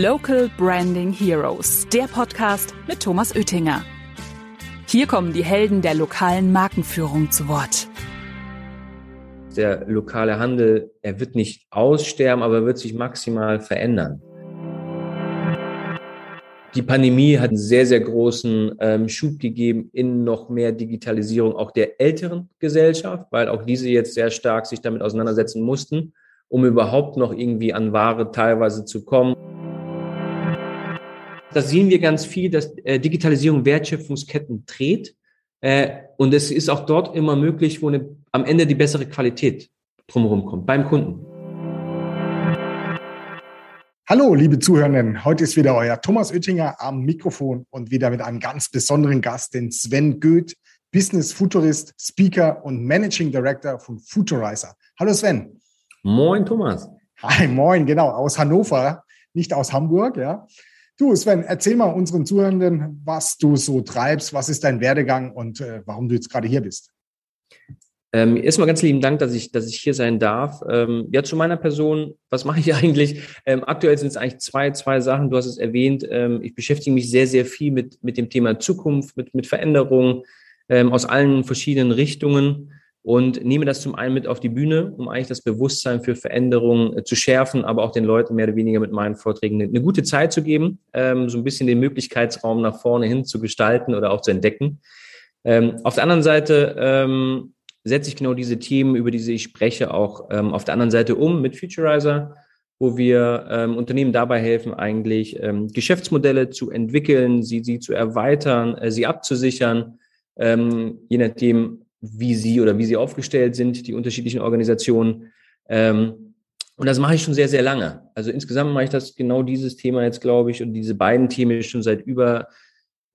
Local Branding Heroes, der Podcast mit Thomas Oettinger. Hier kommen die Helden der lokalen Markenführung zu Wort. Der lokale Handel, er wird nicht aussterben, aber wird sich maximal verändern. Die Pandemie hat einen sehr, sehr großen ähm, Schub gegeben in noch mehr Digitalisierung auch der älteren Gesellschaft, weil auch diese jetzt sehr stark sich damit auseinandersetzen mussten, um überhaupt noch irgendwie an Ware teilweise zu kommen. Da sehen wir ganz viel, dass äh, Digitalisierung Wertschöpfungsketten dreht. Äh, und es ist auch dort immer möglich, wo eine, am Ende die bessere Qualität drumherum kommt, beim Kunden. Hallo, liebe Zuhörenden. Heute ist wieder euer Thomas Oettinger am Mikrofon und wieder mit einem ganz besonderen Gast, den Sven Goeth, Business Futurist, Speaker und Managing Director von Futurizer. Hallo Sven. Moin Thomas. Hi, moin, genau, aus Hannover, nicht aus Hamburg, ja. Du, Sven, erzähl mal unseren Zuhörenden, was du so treibst, was ist dein Werdegang und äh, warum du jetzt gerade hier bist. Ähm, erstmal ganz lieben Dank, dass ich, dass ich hier sein darf. Ähm, ja, zu meiner Person, was mache ich eigentlich? Ähm, aktuell sind es eigentlich zwei, zwei Sachen. Du hast es erwähnt. Ähm, ich beschäftige mich sehr, sehr viel mit, mit dem Thema Zukunft, mit, mit Veränderungen ähm, aus allen verschiedenen Richtungen und nehme das zum einen mit auf die Bühne, um eigentlich das Bewusstsein für Veränderungen äh, zu schärfen, aber auch den Leuten mehr oder weniger mit meinen Vorträgen eine, gute Zeit zu geben, ähm, so ein bisschen den Möglichkeitsraum nach vorne hin zu gestalten oder auch zu entdecken. Ähm, auf der anderen Seite ähm, setze ich genau diese Themen, über die ich spreche, auch ähm, auf der anderen Seite um mit Futurizer, wo wir ähm, Unternehmen dabei helfen, eigentlich ähm, Geschäftsmodelle zu entwickeln, sie, sie zu erweitern, äh, sie abzusichern, ähm, je nachdem, wie sie oder wie sie aufgestellt sind, die unterschiedlichen Organisationen. Ähm, und das mache ich schon sehr, sehr lange. Also insgesamt mache ich das genau dieses Thema jetzt, glaube ich, und diese beiden Themen schon seit über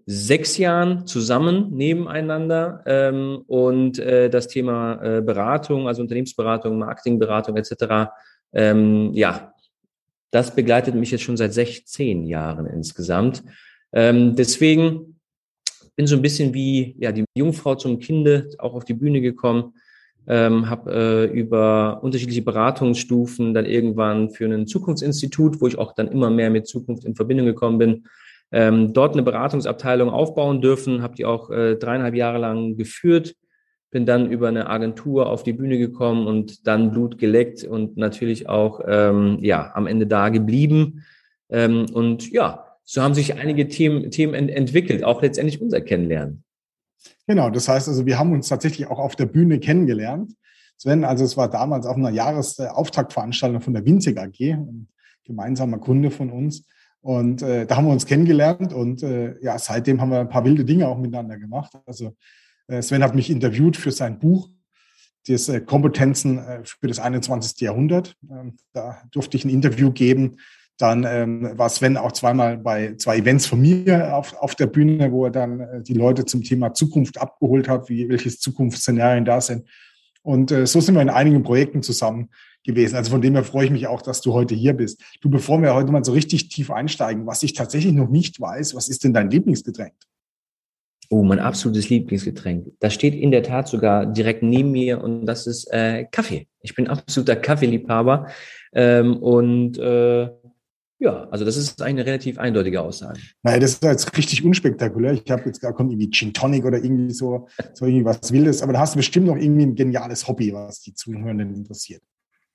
sechs Jahren zusammen nebeneinander ähm, und äh, das Thema äh, Beratung, also Unternehmensberatung, Marketingberatung etc. Ähm, ja, das begleitet mich jetzt schon seit 16 Jahren insgesamt. Ähm, deswegen bin so ein bisschen wie ja die Jungfrau zum Kinde auch auf die Bühne gekommen, ähm, habe äh, über unterschiedliche Beratungsstufen dann irgendwann für ein Zukunftsinstitut, wo ich auch dann immer mehr mit Zukunft in Verbindung gekommen bin, ähm, dort eine Beratungsabteilung aufbauen dürfen, habe die auch äh, dreieinhalb Jahre lang geführt, bin dann über eine Agentur auf die Bühne gekommen und dann Blut geleckt und natürlich auch ähm, ja am Ende da geblieben. Ähm, und ja, so haben sich einige Themen, Themen ent entwickelt, auch letztendlich unser Kennenlernen. Genau, das heißt also, wir haben uns tatsächlich auch auf der Bühne kennengelernt. Sven, also es war damals auf einer Jahresauftaktveranstaltung von der Winzig AG, ein gemeinsamer Kunde von uns. Und äh, da haben wir uns kennengelernt und äh, ja, seitdem haben wir ein paar wilde Dinge auch miteinander gemacht. Also äh, Sven hat mich interviewt für sein Buch, das äh, Kompetenzen äh, für das 21. Jahrhundert. Ähm, da durfte ich ein Interview geben. Dann ähm, war Sven auch zweimal bei zwei Events von mir auf, auf der Bühne, wo er dann äh, die Leute zum Thema Zukunft abgeholt hat, wie welche Zukunftsszenarien da sind. Und äh, so sind wir in einigen Projekten zusammen gewesen. Also von dem her freue ich mich auch, dass du heute hier bist. Du, bevor wir heute mal so richtig tief einsteigen, was ich tatsächlich noch nicht weiß, was ist denn dein Lieblingsgetränk? Oh, mein absolutes Lieblingsgetränk. Das steht in der Tat sogar direkt neben mir und das ist äh, Kaffee. Ich bin absoluter Kaffeeliebhaber ähm, und äh, ja, also das ist eine relativ eindeutige Aussage. Nein, das ist jetzt richtig unspektakulär. Ich habe jetzt gar kommt irgendwie Gin Tonic oder irgendwie so, so irgendwie was Wildes, aber da hast du bestimmt noch irgendwie ein geniales Hobby, was die Zuhörenden interessiert.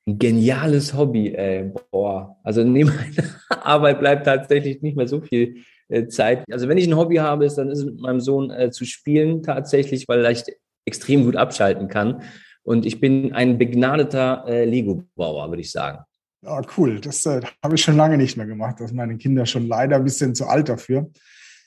Ein geniales Hobby, ey. Boah. Also neben meiner Arbeit bleibt tatsächlich nicht mehr so viel äh, Zeit. Also wenn ich ein Hobby habe, ist, dann ist es mit meinem Sohn äh, zu spielen tatsächlich, weil er leicht extrem gut abschalten kann. Und ich bin ein begnadeter äh, Lego-Bauer, würde ich sagen. Ah, cool. Das äh, habe ich schon lange nicht mehr gemacht. Das meine Kinder schon leider ein bisschen zu alt dafür.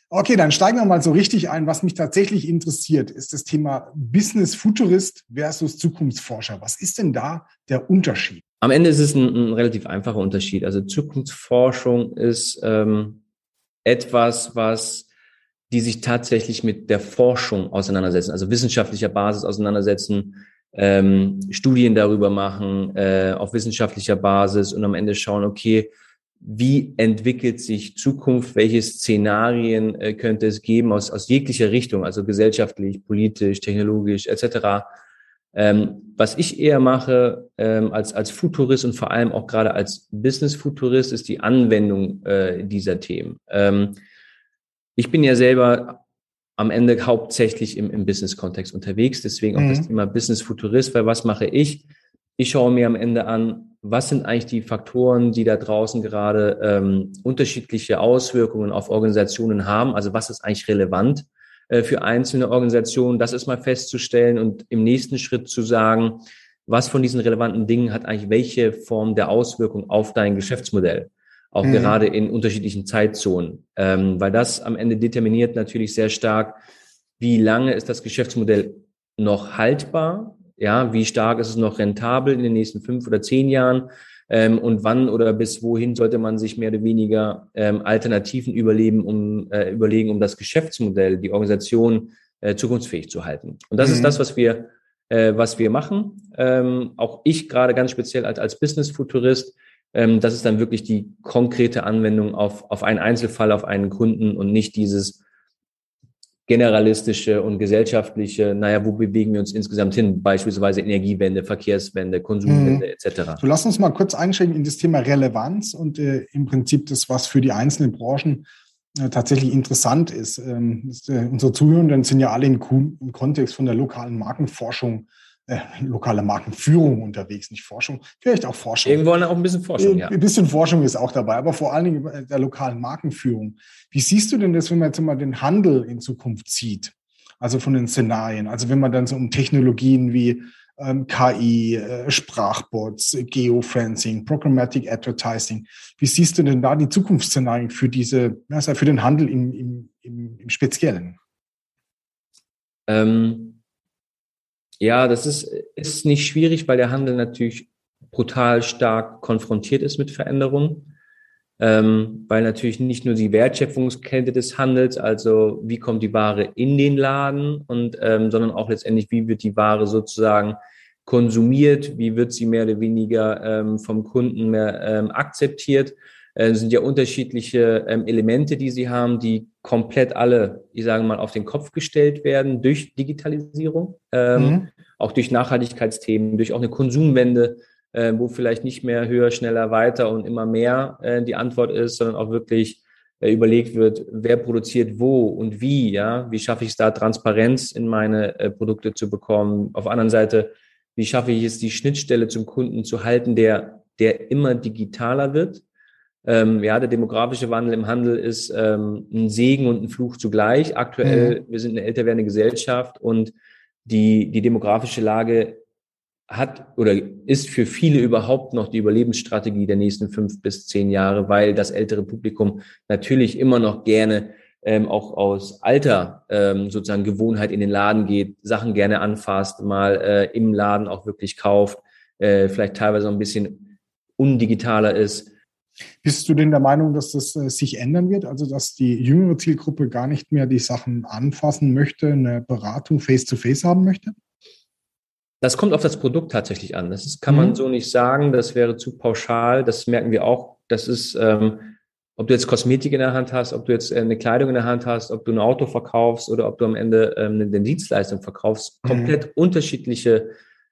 Okay, dann steigen wir mal so richtig ein. Was mich tatsächlich interessiert, ist das Thema Business Futurist versus Zukunftsforscher. Was ist denn da der Unterschied? Am Ende ist es ein, ein relativ einfacher Unterschied. Also Zukunftsforschung ist ähm, etwas, was die sich tatsächlich mit der Forschung auseinandersetzen, also wissenschaftlicher Basis auseinandersetzen, ähm, Studien darüber machen, äh, auf wissenschaftlicher Basis und am Ende schauen, okay, wie entwickelt sich Zukunft, welche Szenarien äh, könnte es geben aus, aus jeglicher Richtung, also gesellschaftlich, politisch, technologisch etc. Ähm, was ich eher mache ähm, als, als Futurist und vor allem auch gerade als Business-Futurist ist die Anwendung äh, dieser Themen. Ähm, ich bin ja selber am Ende hauptsächlich im, im Business-Kontext unterwegs, deswegen auch mhm. das Thema Business-Futurist, weil was mache ich? Ich schaue mir am Ende an, was sind eigentlich die Faktoren, die da draußen gerade ähm, unterschiedliche Auswirkungen auf Organisationen haben? Also was ist eigentlich relevant äh, für einzelne Organisationen? Das ist mal festzustellen und im nächsten Schritt zu sagen, was von diesen relevanten Dingen hat eigentlich welche Form der Auswirkung auf dein Geschäftsmodell? Auch mhm. gerade in unterschiedlichen Zeitzonen, ähm, weil das am Ende determiniert natürlich sehr stark, wie lange ist das Geschäftsmodell noch haltbar ja, wie stark ist es noch rentabel in den nächsten fünf oder zehn Jahren? Ähm, und wann oder bis wohin sollte man sich mehr oder weniger ähm, Alternativen überleben, um, äh, überlegen, um das Geschäftsmodell, die Organisation äh, zukunftsfähig zu halten. Und das mhm. ist das, was wir, äh, was wir machen. Ähm, auch ich gerade ganz speziell als, als Business-Futurist. Ähm, das ist dann wirklich die konkrete Anwendung auf, auf einen Einzelfall, auf einen Kunden und nicht dieses, generalistische und gesellschaftliche, naja, wo bewegen wir uns insgesamt hin? Beispielsweise Energiewende, Verkehrswende, Konsumwende mhm. etc. So, lass uns mal kurz einsteigen in das Thema Relevanz und äh, im Prinzip das, was für die einzelnen Branchen äh, tatsächlich interessant ist. Ähm, äh, unsere Zuhörenden sind ja alle im, im Kontext von der lokalen Markenforschung äh, lokale Markenführung unterwegs, nicht Forschung, vielleicht auch Forschung. Irgendwo auch ein bisschen Forschung, ja. Ein bisschen Forschung ist auch dabei, aber vor allen Dingen der lokalen Markenführung. Wie siehst du denn das, wenn man jetzt mal den Handel in Zukunft sieht? Also von den Szenarien. Also wenn man dann so um Technologien wie ähm, KI, äh, Sprachbots, Geofencing, Programmatic Advertising. Wie siehst du denn da die Zukunftsszenarien für diese, also für den Handel im, im, im, im Speziellen? Ähm, ja, das ist, ist nicht schwierig, weil der Handel natürlich brutal stark konfrontiert ist mit Veränderungen. Ähm, weil natürlich nicht nur die Wertschöpfungskette des Handels, also wie kommt die Ware in den Laden und ähm, sondern auch letztendlich, wie wird die Ware sozusagen konsumiert, wie wird sie mehr oder weniger ähm, vom Kunden mehr ähm, akzeptiert äh, sind ja unterschiedliche ähm, Elemente, die sie haben, die komplett alle, ich sage mal, auf den Kopf gestellt werden durch Digitalisierung, ähm, mhm. auch durch Nachhaltigkeitsthemen, durch auch eine Konsumwende, äh, wo vielleicht nicht mehr höher, schneller, weiter und immer mehr äh, die Antwort ist, sondern auch wirklich äh, überlegt wird, wer produziert wo und wie, ja, wie schaffe ich es da Transparenz in meine äh, Produkte zu bekommen. Auf der anderen Seite, wie schaffe ich es, die Schnittstelle zum Kunden zu halten, der, der immer digitaler wird ähm, ja, der demografische Wandel im Handel ist ähm, ein Segen und ein Fluch zugleich. Aktuell, mhm. wir sind eine älter werdende Gesellschaft und die, die demografische Lage hat oder ist für viele überhaupt noch die Überlebensstrategie der nächsten fünf bis zehn Jahre, weil das ältere Publikum natürlich immer noch gerne ähm, auch aus alter ähm, sozusagen Gewohnheit in den Laden geht, Sachen gerne anfasst, mal äh, im Laden auch wirklich kauft, äh, vielleicht teilweise ein bisschen undigitaler ist. Bist du denn der Meinung, dass das äh, sich ändern wird? Also, dass die jüngere Zielgruppe gar nicht mehr die Sachen anfassen möchte, eine Beratung face-to-face -face haben möchte? Das kommt auf das Produkt tatsächlich an. Das kann mhm. man so nicht sagen. Das wäre zu pauschal. Das merken wir auch. Das ist, ähm, ob du jetzt Kosmetik in der Hand hast, ob du jetzt äh, eine Kleidung in der Hand hast, ob du ein Auto verkaufst oder ob du am Ende ähm, eine Dienstleistung verkaufst. Mhm. Komplett mhm. unterschiedliche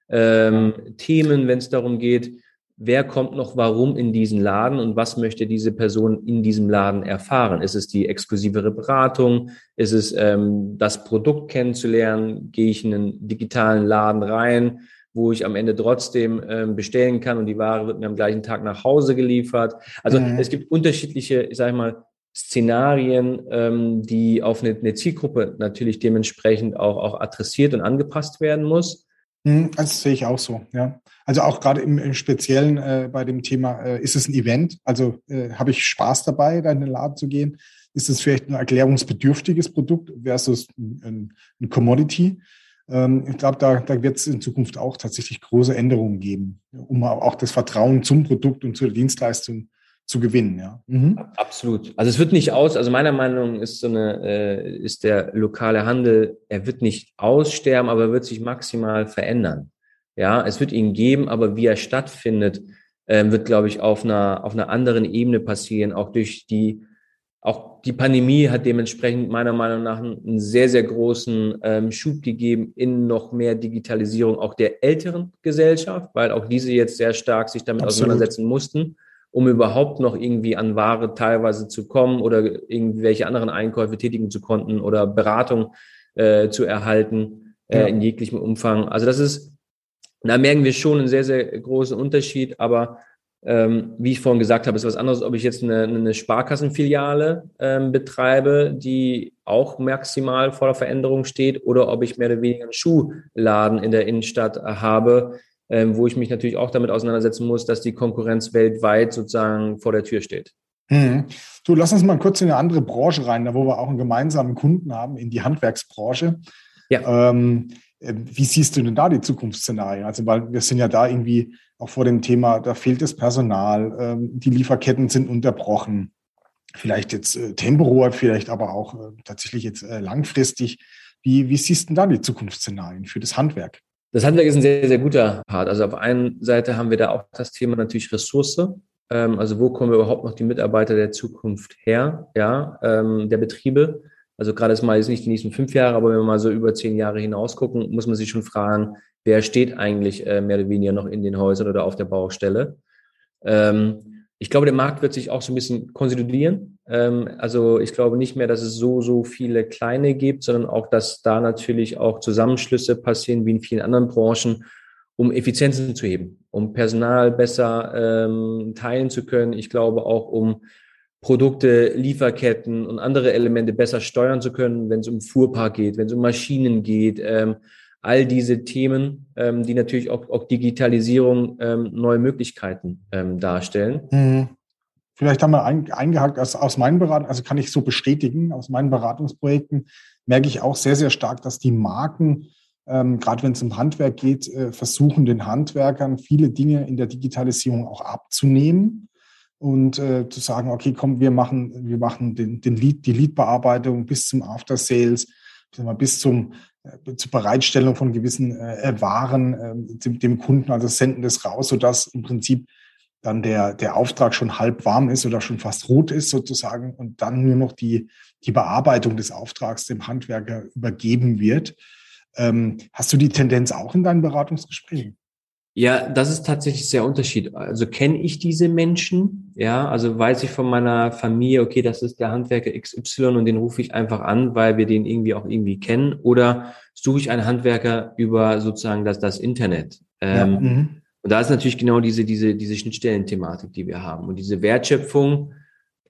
ähm, Themen, wenn es darum geht, wer kommt noch warum in diesen Laden und was möchte diese Person in diesem Laden erfahren? Ist es die exklusivere Beratung? Ist es ähm, das Produkt kennenzulernen? Gehe ich in einen digitalen Laden rein, wo ich am Ende trotzdem ähm, bestellen kann und die Ware wird mir am gleichen Tag nach Hause geliefert? Also mhm. es gibt unterschiedliche, ich sage mal, Szenarien, ähm, die auf eine, eine Zielgruppe natürlich dementsprechend auch, auch adressiert und angepasst werden muss. Hm, das sehe ich auch so, ja. Also auch gerade im, im Speziellen äh, bei dem Thema, äh, ist es ein Event? Also äh, habe ich Spaß dabei, da in den Laden zu gehen? Ist es vielleicht ein erklärungsbedürftiges Produkt versus ein, ein Commodity? Ähm, ich glaube, da, da wird es in Zukunft auch tatsächlich große Änderungen geben, um auch das Vertrauen zum Produkt und zur Dienstleistung zu gewinnen, ja. Mhm. Absolut. Also es wird nicht aus, also meiner Meinung nach ist so eine, äh, ist der lokale Handel, er wird nicht aussterben, aber er wird sich maximal verändern. Ja, es wird ihn geben, aber wie er stattfindet, äh, wird, glaube ich, auf einer, auf einer anderen Ebene passieren, auch durch die auch die Pandemie hat dementsprechend meiner Meinung nach einen sehr, sehr großen ähm, Schub gegeben in noch mehr Digitalisierung auch der älteren Gesellschaft, weil auch diese jetzt sehr stark sich damit Absolut. auseinandersetzen mussten, um überhaupt noch irgendwie an Ware teilweise zu kommen oder irgendwelche anderen Einkäufe tätigen zu konnten oder Beratung äh, zu erhalten äh, ja. in jeglichem Umfang. Also das ist, da merken wir schon einen sehr, sehr großen Unterschied, aber ähm, wie ich vorhin gesagt habe, ist was anderes, ob ich jetzt eine, eine Sparkassenfiliale ähm, betreibe, die auch maximal vor der Veränderung steht, oder ob ich mehr oder weniger einen Schuhladen in der Innenstadt habe, ähm, wo ich mich natürlich auch damit auseinandersetzen muss, dass die Konkurrenz weltweit sozusagen vor der Tür steht. Hm. Du, lass uns mal kurz in eine andere Branche rein, da wo wir auch einen gemeinsamen Kunden haben, in die Handwerksbranche. Ja. Ähm, äh, wie siehst du denn da die Zukunftsszenarien? Also, weil wir sind ja da irgendwie auch vor dem Thema, da fehlt das Personal, ähm, die Lieferketten sind unterbrochen. Vielleicht jetzt äh, temporär, vielleicht aber auch äh, tatsächlich jetzt äh, langfristig. Wie, wie siehst du denn da die Zukunftsszenarien für das Handwerk? Das Handwerk ist ein sehr, sehr guter Part. Also auf einer Seite haben wir da auch das Thema natürlich Ressource. Ähm, also wo kommen überhaupt noch die Mitarbeiter der Zukunft her, ja, ähm, der Betriebe? Also gerade mal jetzt nicht die nächsten fünf Jahre, aber wenn wir mal so über zehn Jahre hinaus gucken, muss man sich schon fragen, wer steht eigentlich äh, mehr oder weniger noch in den Häusern oder auf der Baustelle. Ähm, ich glaube, der Markt wird sich auch so ein bisschen konsolidieren. Ähm, also ich glaube nicht mehr, dass es so, so viele kleine gibt, sondern auch, dass da natürlich auch Zusammenschlüsse passieren, wie in vielen anderen Branchen, um Effizienzen zu heben, um Personal besser ähm, teilen zu können. Ich glaube auch, um Produkte, Lieferketten und andere Elemente besser steuern zu können, wenn es um Fuhrpark geht, wenn es um Maschinen geht, ähm, all diese Themen, ähm, die natürlich auch, auch Digitalisierung ähm, neue Möglichkeiten ähm, darstellen. Mhm. Vielleicht haben wir ein, eingehakt aus, aus meinen Beratungen, also kann ich so bestätigen, aus meinen Beratungsprojekten merke ich auch sehr, sehr stark, dass die Marken, ähm, gerade wenn es um Handwerk geht, äh, versuchen den Handwerkern viele Dinge in der Digitalisierung auch abzunehmen und äh, zu sagen, okay, komm, wir machen, wir machen den, den Lead, die Leadbearbeitung bis zum After Sales, bis zum zur Bereitstellung von gewissen äh, Waren äh, dem, dem, Kunden, also senden das raus, sodass im Prinzip dann der, der Auftrag schon halb warm ist oder schon fast rot ist sozusagen und dann nur noch die, die Bearbeitung des Auftrags dem Handwerker übergeben wird. Ähm, hast du die Tendenz auch in deinen Beratungsgesprächen? Ja, das ist tatsächlich sehr unterschiedlich. Also kenne ich diese Menschen, ja, also weiß ich von meiner Familie, okay, das ist der Handwerker XY und den rufe ich einfach an, weil wir den irgendwie auch irgendwie kennen, oder suche ich einen Handwerker über sozusagen das, das Internet. Ja, ähm, mhm. und da ist natürlich genau diese, diese, diese Schnittstellenthematik, die wir haben. Und diese Wertschöpfung,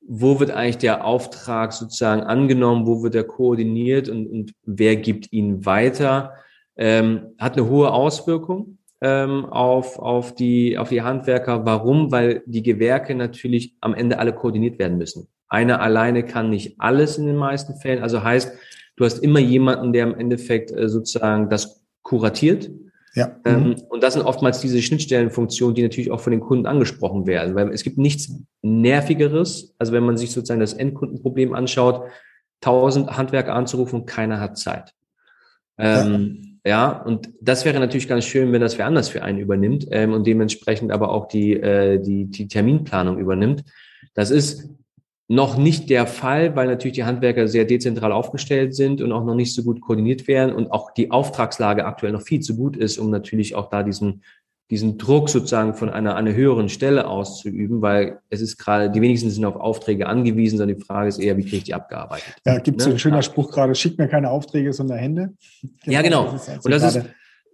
wo wird eigentlich der Auftrag sozusagen angenommen, wo wird er koordiniert und, und wer gibt ihn weiter, ähm, hat eine hohe Auswirkung ähm, auf, auf, die, auf die Handwerker. Warum? Weil die Gewerke natürlich am Ende alle koordiniert werden müssen. Einer alleine kann nicht alles in den meisten Fällen. Also heißt, du hast immer jemanden, der im Endeffekt äh, sozusagen das kuratiert. Ja. Ähm, mhm. und das sind oftmals diese Schnittstellenfunktionen, die natürlich auch von den Kunden angesprochen werden, weil es gibt nichts Nervigeres, also wenn man sich sozusagen das Endkundenproblem anschaut, tausend Handwerker anzurufen und keiner hat Zeit. Ähm, ja. Ja, und das wäre natürlich ganz schön, wenn das wer anders für einen übernimmt ähm, und dementsprechend aber auch die, äh, die, die Terminplanung übernimmt. Das ist noch nicht der Fall, weil natürlich die Handwerker sehr dezentral aufgestellt sind und auch noch nicht so gut koordiniert werden und auch die Auftragslage aktuell noch viel zu gut ist, um natürlich auch da diesen diesen Druck sozusagen von einer, einer höheren Stelle auszuüben, weil es ist gerade, die wenigsten sind auf Aufträge angewiesen, sondern die Frage ist eher, wie kriege ich die abgearbeitet? Ja, gibt es ne? so ein schöner Spruch gerade, schick mir keine Aufträge, sondern Hände. ja, genau. Das also und das ist,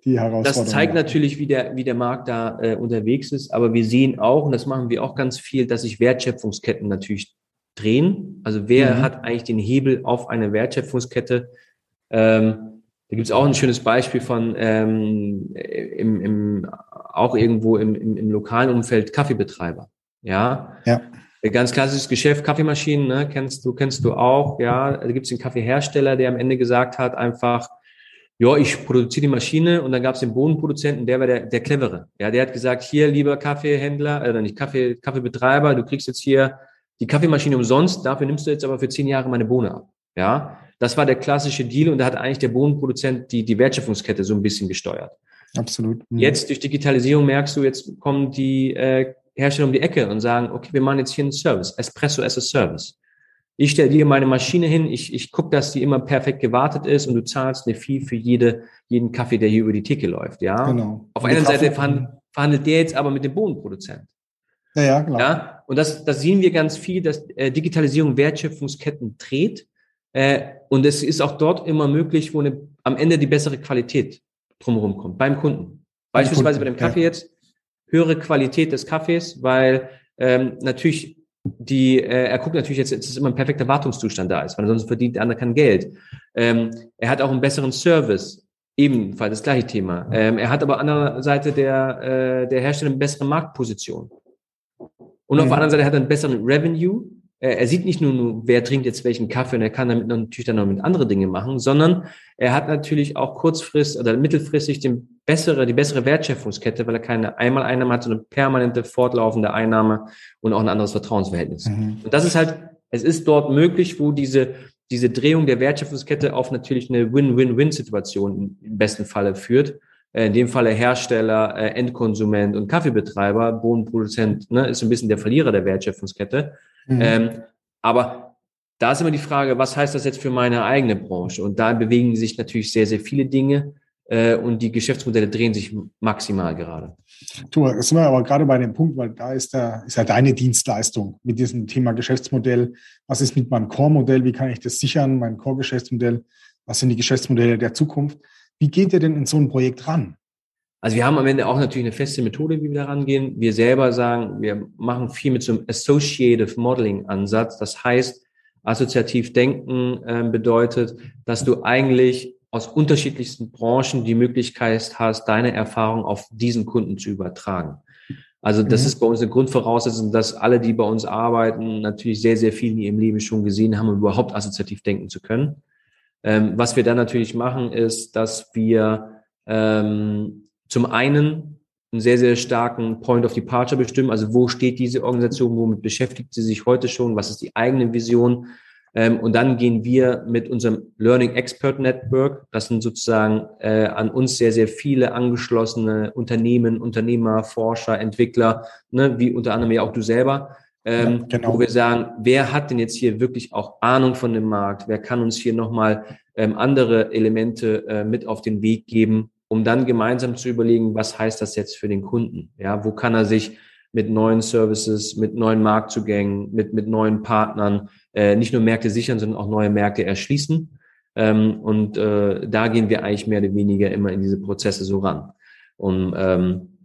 die Herausforderung. Das zeigt natürlich, wie der, wie der Markt da äh, unterwegs ist, aber wir sehen auch, und das machen wir auch ganz viel, dass sich Wertschöpfungsketten natürlich drehen. Also wer mhm. hat eigentlich den Hebel auf eine Wertschöpfungskette? Ähm, da gibt es auch ein schönes Beispiel von ähm, im, im, auch irgendwo im, im, im lokalen Umfeld Kaffeebetreiber. Ja. ja. Ganz klassisches Geschäft, Kaffeemaschinen, ne, kennst du, kennst du auch, ja. Da gibt es den Kaffeehersteller, der am Ende gesagt hat, einfach, ja, ich produziere die Maschine und dann gab es den Bohnenproduzenten, der war der, der clevere. Ja, der hat gesagt, hier, lieber Kaffeehändler, äh, nicht Kaffee, Kaffeebetreiber, du kriegst jetzt hier die Kaffeemaschine umsonst, dafür nimmst du jetzt aber für zehn Jahre meine Bohne ab. Ja, das war der klassische Deal und da hat eigentlich der Bodenproduzent die, die Wertschöpfungskette so ein bisschen gesteuert. Absolut. Mhm. Jetzt durch Digitalisierung merkst du, jetzt kommen die äh, Hersteller um die Ecke und sagen, okay, wir machen jetzt hier einen Service, Espresso as a Service. Ich stelle dir meine Maschine hin, ich, ich gucke, dass die immer perfekt gewartet ist und du zahlst eine Fee für jede, jeden Kaffee, der hier über die Theke läuft. Ja? Genau. Auf einer Seite verhandelt, verhandelt der jetzt aber mit dem Bodenproduzent. Ja, ja, genau. Ja? Und das, das sehen wir ganz viel, dass äh, Digitalisierung Wertschöpfungsketten dreht. Äh, und es ist auch dort immer möglich, wo eine, am Ende die bessere Qualität drumherum kommt, beim Kunden. Beispielsweise bei dem Kaffee jetzt, höhere Qualität des Kaffees, weil ähm, natürlich die, äh, er guckt natürlich jetzt, dass immer ein perfekter Wartungszustand da ist, weil sonst verdient der andere kein Geld. Ähm, er hat auch einen besseren Service, ebenfalls das gleiche Thema. Ähm, er hat aber an der Seite der, äh, der Hersteller eine bessere Marktposition. Und mhm. auf der anderen Seite hat er einen besseren Revenue, er sieht nicht nur, wer trinkt jetzt welchen Kaffee und er kann damit natürlich dann noch mit andere Dinge machen, sondern er hat natürlich auch kurzfristig oder mittelfristig den bessere, die bessere Wertschöpfungskette, weil er keine Einmaleinnahme hat, sondern eine permanente fortlaufende Einnahme und auch ein anderes Vertrauensverhältnis. Mhm. Und das ist halt, es ist dort möglich, wo diese, diese Drehung der Wertschöpfungskette auf natürlich eine Win-Win-Win-Situation im besten Falle führt. Äh, in dem Falle Hersteller, äh, Endkonsument und Kaffeebetreiber, Bodenproduzent, ne, ist ein bisschen der Verlierer der Wertschöpfungskette. Mhm. Ähm, aber da ist immer die Frage, was heißt das jetzt für meine eigene Branche? Und da bewegen sich natürlich sehr, sehr viele Dinge äh, und die Geschäftsmodelle drehen sich maximal gerade. Du, jetzt sind wir aber gerade bei dem Punkt, weil da ist, der, ist ja deine Dienstleistung mit diesem Thema Geschäftsmodell. Was ist mit meinem Core-Modell? Wie kann ich das sichern, mein Core-Geschäftsmodell? Was sind die Geschäftsmodelle der Zukunft? Wie geht ihr denn in so ein Projekt ran? Also wir haben am Ende auch natürlich eine feste Methode, wie wir da rangehen. Wir selber sagen, wir machen viel mit so einem Associative Modeling Ansatz. Das heißt, assoziativ denken äh, bedeutet, dass du eigentlich aus unterschiedlichsten Branchen die Möglichkeit hast, deine Erfahrung auf diesen Kunden zu übertragen. Also das mhm. ist bei uns eine Grundvoraussetzung, dass alle, die bei uns arbeiten, natürlich sehr, sehr viel in ihrem Leben schon gesehen haben, um überhaupt assoziativ denken zu können. Ähm, was wir dann natürlich machen, ist, dass wir ähm, zum einen einen sehr, sehr starken Point of Departure bestimmen. Also wo steht diese Organisation, womit beschäftigt sie sich heute schon, was ist die eigene Vision? Ähm, und dann gehen wir mit unserem Learning Expert Network, das sind sozusagen äh, an uns sehr, sehr viele angeschlossene Unternehmen, Unternehmer, Forscher, Entwickler, ne, wie unter anderem ja auch du selber, ähm, ja, genau. wo wir sagen, wer hat denn jetzt hier wirklich auch Ahnung von dem Markt? Wer kann uns hier nochmal ähm, andere Elemente äh, mit auf den Weg geben, um dann gemeinsam zu überlegen, was heißt das jetzt für den Kunden? Ja, wo kann er sich mit neuen Services, mit neuen Marktzugängen, mit, mit neuen Partnern äh, nicht nur Märkte sichern, sondern auch neue Märkte erschließen. Ähm, und äh, da gehen wir eigentlich mehr oder weniger immer in diese Prozesse so ran. Und ähm,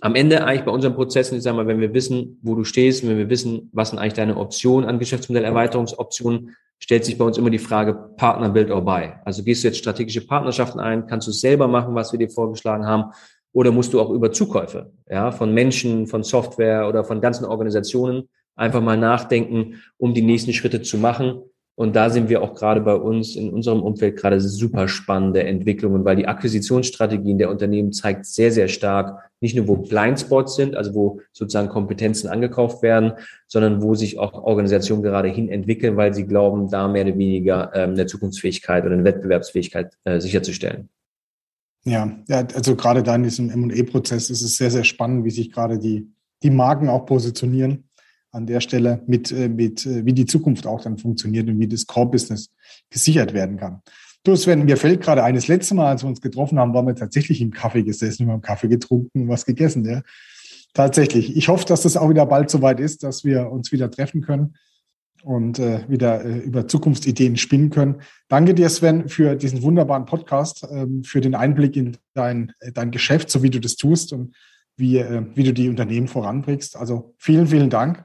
am Ende eigentlich bei unseren Prozessen, ich sage mal, wenn wir wissen, wo du stehst, wenn wir wissen, was sind eigentlich deine Optionen an Geschäftsmodellerweiterungsoptionen, stellt sich bei uns immer die Frage Partner, Build or Buy. Also gehst du jetzt strategische Partnerschaften ein, kannst du selber machen, was wir dir vorgeschlagen haben, oder musst du auch über Zukäufe, ja, von Menschen, von Software oder von ganzen Organisationen einfach mal nachdenken, um die nächsten Schritte zu machen und da sind wir auch gerade bei uns in unserem Umfeld gerade super spannende Entwicklungen, weil die Akquisitionsstrategien der Unternehmen zeigt sehr, sehr stark, nicht nur wo Blindspots sind, also wo sozusagen Kompetenzen angekauft werden, sondern wo sich auch Organisationen gerade hin entwickeln, weil sie glauben, da mehr oder weniger ähm, eine Zukunftsfähigkeit oder eine Wettbewerbsfähigkeit äh, sicherzustellen. Ja, ja, also gerade da in diesem M&E-Prozess ist es sehr, sehr spannend, wie sich gerade die, die Marken auch positionieren an der Stelle mit, äh, mit äh, wie die Zukunft auch dann funktioniert und wie das Core-Business gesichert werden kann. Du Sven, mir fällt gerade eines letzte Mal, als wir uns getroffen haben, waren wir tatsächlich im Kaffee gesessen, wir haben Kaffee getrunken und was gegessen. Ja. Tatsächlich. Ich hoffe, dass das auch wieder bald soweit ist, dass wir uns wieder treffen können und äh, wieder äh, über Zukunftsideen spinnen können. Danke dir, Sven, für diesen wunderbaren Podcast, ähm, für den Einblick in dein, dein Geschäft, so wie du das tust und wie, äh, wie du die Unternehmen voranbringst. Also vielen, vielen Dank.